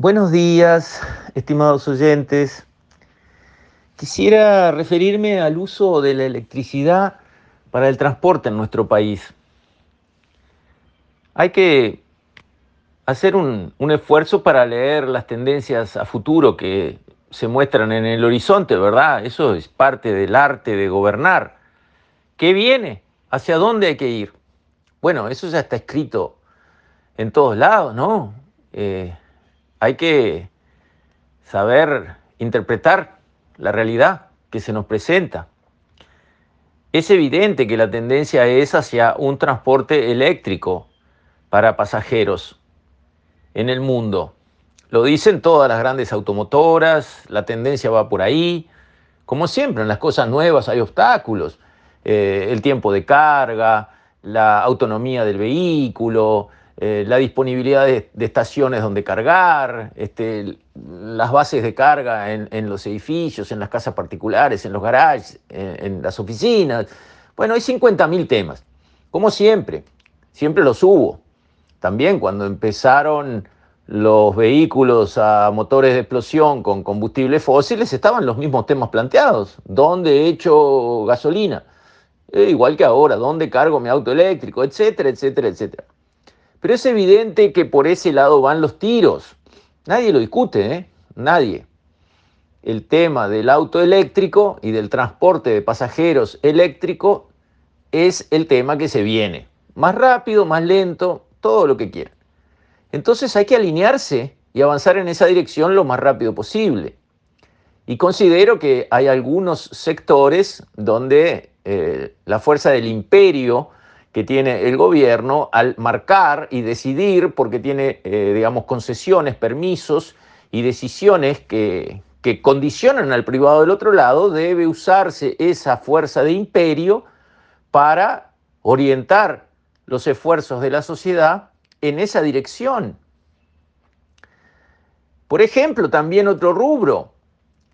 Buenos días, estimados oyentes. Quisiera referirme al uso de la electricidad para el transporte en nuestro país. Hay que hacer un, un, esfuerzo para leer las tendencias a futuro que se muestran en el horizonte, ¿verdad? Eso es parte del arte de gobernar. ¿Qué viene? ¿Hacia dónde hay que ir? Bueno, eso ya está escrito en todos lados, ¿no? Eh, hay que saber interpretar la realidad que se nos presenta. Es evidente que la tendencia es hacia un transporte eléctrico para pasajeros en el mundo. Lo dicen todas las grandes automotoras, la tendencia va por ahí. Como siempre, en las cosas nuevas hay obstáculos. Eh, el tiempo de carga, la autonomía del vehículo, eh, la disponibilidad de, estaciones donde cargar, este, las bases de carga en, los edificios, en las casas particulares, en los garages, en, las oficinas. Bueno, hay 50.000 temas. Como siempre, siempre los hubo. También cuando empezaron los vehículos a motores de explosión con combustibles fósiles, estaban los mismos temas planteados. ¿Dónde echo gasolina? Eh, igual que ahora, ¿dónde cargo mi auto eléctrico? Etcétera, etcétera, etcétera. Pero es evidente que por ese lado van los tiros. Nadie lo discute, ¿eh? Nadie. El tema del auto eléctrico y del transporte de pasajeros eléctrico es el tema que se viene. Más rápido, más lento, todo lo que quieran. Entonces hay que alinearse y avanzar en esa dirección lo más rápido posible. Y considero que hay algunos sectores donde eh, la fuerza del imperio que tiene el gobierno al marcar y decidir, porque tiene, eh, digamos, concesiones, permisos y decisiones que, que condicionan al privado del otro lado, debe usarse esa fuerza de imperio para orientar los esfuerzos de la sociedad en esa dirección. Por ejemplo, también otro rubro,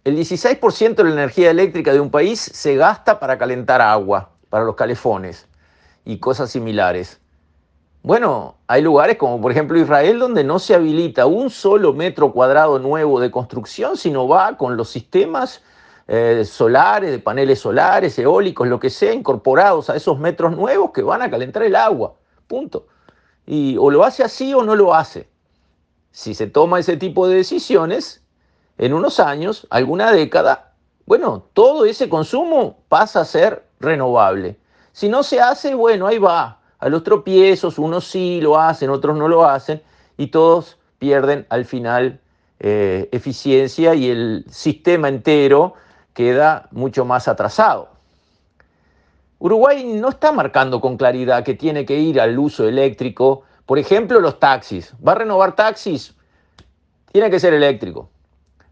el 16% de la energía eléctrica de un país se gasta para calentar agua, para los calefones y cosas similares. Bueno, hay lugares como por ejemplo Israel donde no se habilita un solo metro cuadrado nuevo de construcción, sino va con los sistemas eh, solares, de paneles solares, eólicos, lo que sea, incorporados a esos metros nuevos que van a calentar el agua. Punto. Y o lo hace así o no lo hace. Si se toma ese tipo de decisiones, en unos años, alguna década, bueno, todo ese consumo pasa a ser renovable. Si no se hace, bueno, ahí va. A los tropiezos, unos sí lo hacen, otros no lo hacen, y todos pierden al final eh, eficiencia y el sistema entero queda mucho más atrasado. Uruguay no está marcando con claridad que tiene que ir al uso eléctrico. Por ejemplo, los taxis. ¿Va a renovar taxis? Tiene que ser eléctrico.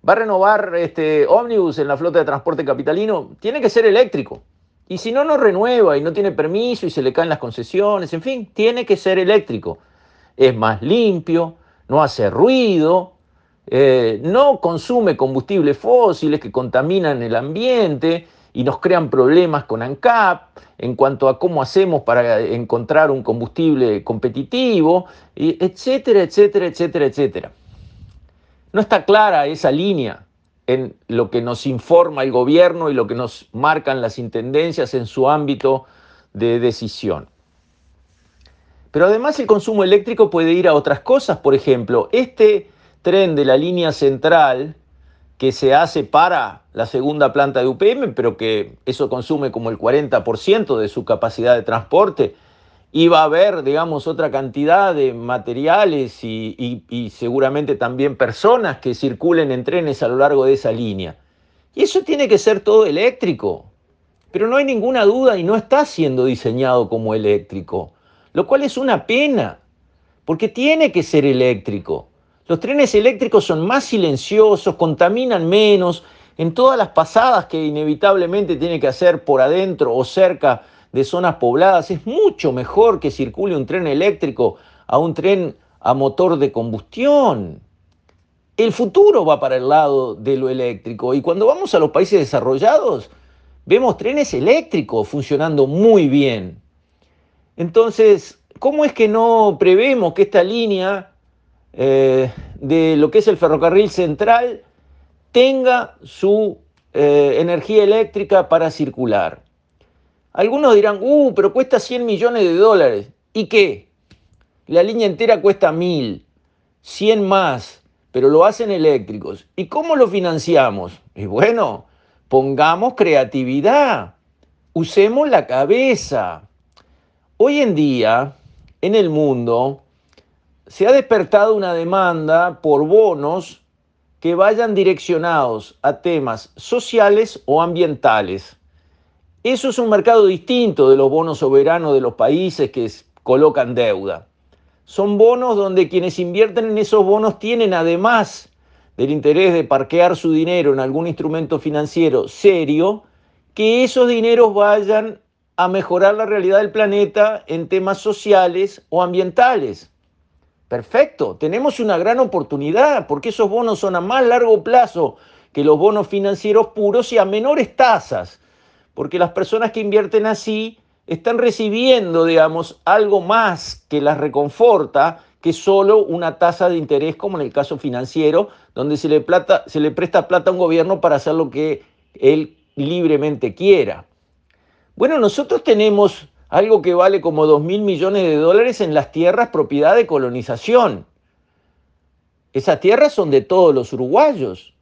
¿Va a renovar este, ómnibus en la flota de transporte capitalino? Tiene que ser eléctrico. Y si no, no renueva y no tiene permiso y se le caen las concesiones, en fin, tiene que ser eléctrico. Es más limpio, no hace ruido, eh, no consume combustibles fósiles que contaminan el ambiente y nos crean problemas con ANCAP en cuanto a cómo hacemos para encontrar un combustible competitivo, etcétera, etcétera, etcétera, etcétera. No está clara esa línea en lo que nos informa el gobierno y lo que nos marcan las intendencias en su ámbito de decisión. Pero además el consumo eléctrico puede ir a otras cosas. Por ejemplo, este tren de la línea central que se hace para la segunda planta de UPM, pero que eso consume como el 40% de su capacidad de transporte, va a haber, digamos, otra cantidad de materiales y, y, y, seguramente también personas que circulen en trenes a lo largo de esa línea. Y eso tiene que ser todo eléctrico. Pero no hay ninguna duda y no está siendo diseñado como eléctrico, lo cual es una pena, porque tiene que ser eléctrico. Los trenes eléctricos son más silenciosos, contaminan menos, en todas las pasadas que inevitablemente tiene que hacer por adentro o cerca de zonas pobladas, es mucho mejor que circule un tren eléctrico a un tren a motor de combustión. El futuro va para el lado de lo eléctrico y cuando vamos a los países desarrollados vemos trenes eléctricos funcionando muy bien. Entonces, ¿cómo es que no prevemos que esta línea eh, de lo que es el ferrocarril central tenga su eh, energía eléctrica para circular. Algunos dirán, uh, pero cuesta 100 millones de dólares. ¿Y qué? La línea entera cuesta mil, 100 más, pero lo hacen eléctricos. ¿Y cómo lo financiamos? Y bueno, pongamos creatividad, usemos la cabeza. Hoy en día, en el mundo, se ha despertado una demanda por bonos que vayan direccionados a temas sociales o ambientales. Eso es un mercado distinto de los bonos soberanos de los países que colocan deuda. Son bonos donde quienes invierten en esos bonos tienen además del interés de parquear su dinero en algún instrumento financiero serio, que esos dineros vayan a mejorar la realidad del planeta en temas sociales o ambientales. Perfecto, tenemos una gran oportunidad porque esos bonos son a más largo plazo que los bonos financieros puros y a menores tasas, porque las personas que invierten así están recibiendo, digamos, algo más que las reconforta que solo una tasa de interés, como en el caso financiero, donde se le, presta plata a un gobierno para hacer lo que él libremente quiera. Bueno, nosotros tenemos algo que vale como 2 mil millones de dólares en las tierras propiedad de colonización. Esas tierras son de todos los uruguayos.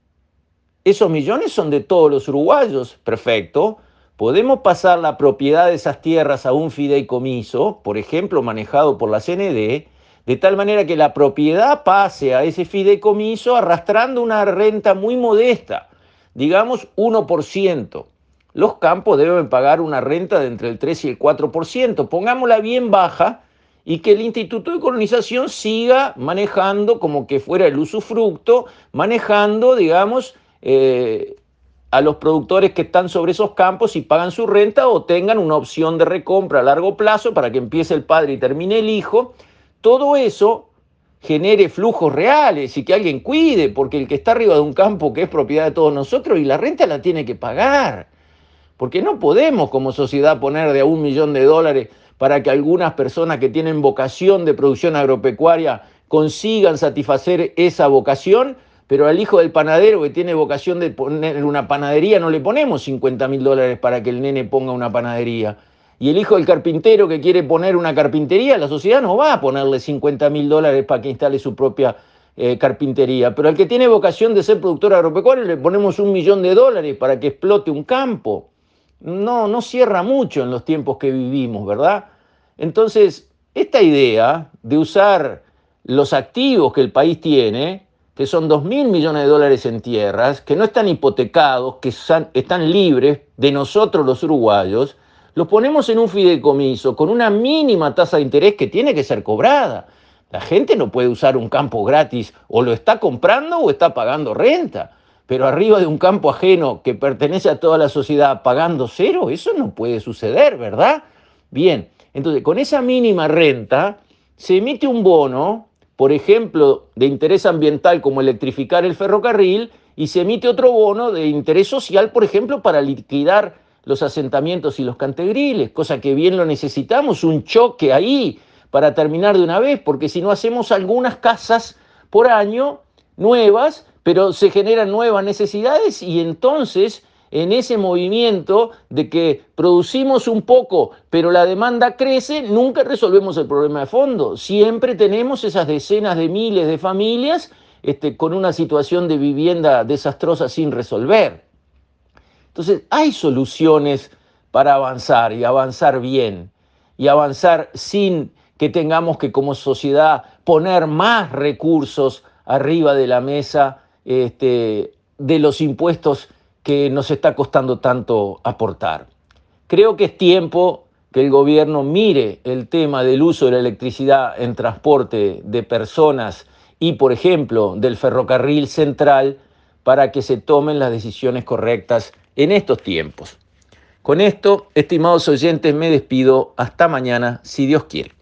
Esos millones son de todos los uruguayos. Perfecto. Podemos pasar la propiedad de esas tierras a un fideicomiso, por ejemplo, manejado por la CND, de tal manera que la propiedad pase a ese fideicomiso arrastrando una renta muy modesta, digamos 1% los campos deben pagar una renta de entre el 3 y el 4%. Pongámosla bien baja y que el Instituto de Colonización siga manejando como que fuera el usufructo, manejando, digamos, eh, a los productores que están sobre esos campos y pagan su renta o tengan una opción de recompra a largo plazo para que empiece el padre y termine el hijo. Todo eso genere flujos reales y que alguien cuide, porque el que está arriba de un campo que es propiedad de todos nosotros y la renta la tiene que pagar. Porque no podemos como sociedad poner de un millón de dólares para que algunas personas que tienen vocación de producción agropecuaria consigan satisfacer esa vocación, pero al hijo del panadero que tiene vocación de poner una panadería no le ponemos 50 mil dólares para que el nene ponga una panadería. Y el hijo del carpintero que quiere poner una carpintería, la sociedad no va a ponerle 50 mil dólares para que instale su propia eh, carpintería. Pero al que tiene vocación de ser productor agropecuario le ponemos un millón de dólares para que explote un campo no, no cierra mucho en los tiempos que vivimos, ¿verdad? Entonces, esta idea de usar los activos que el país tiene, que son 2 mil millones de dólares en tierras, que no están hipotecados, que están libres de nosotros los uruguayos, los ponemos en un fideicomiso con una mínima tasa de interés que tiene que ser cobrada. La gente no puede usar un campo gratis, o lo está comprando o está pagando renta pero arriba de un campo ajeno que pertenece a toda la sociedad pagando cero, eso no puede suceder, ¿verdad? Bien, entonces con esa mínima renta se emite un bono, por ejemplo, de interés ambiental como electrificar el ferrocarril, y se emite otro bono de interés social, por ejemplo, para liquidar los asentamientos y los cantegriles, cosa que bien lo necesitamos, un choque ahí para terminar de una vez, porque si no hacemos algunas casas por año nuevas, pero se generan nuevas necesidades y entonces en ese movimiento de que producimos un poco, pero la demanda crece, nunca resolvemos el problema de fondo. Siempre tenemos esas decenas de miles de familias este, con una situación de vivienda desastrosa sin resolver. Entonces, hay soluciones para avanzar y avanzar bien y avanzar sin que tengamos que como sociedad poner más recursos arriba de la mesa este, de los impuestos que nos está costando tanto aportar. Creo que es tiempo que el gobierno mire el tema del uso de la electricidad en transporte de personas y, por ejemplo, del ferrocarril central para que se tomen las decisiones correctas en estos tiempos. Con esto, estimados oyentes, me despido. Hasta mañana, si Dios quiere.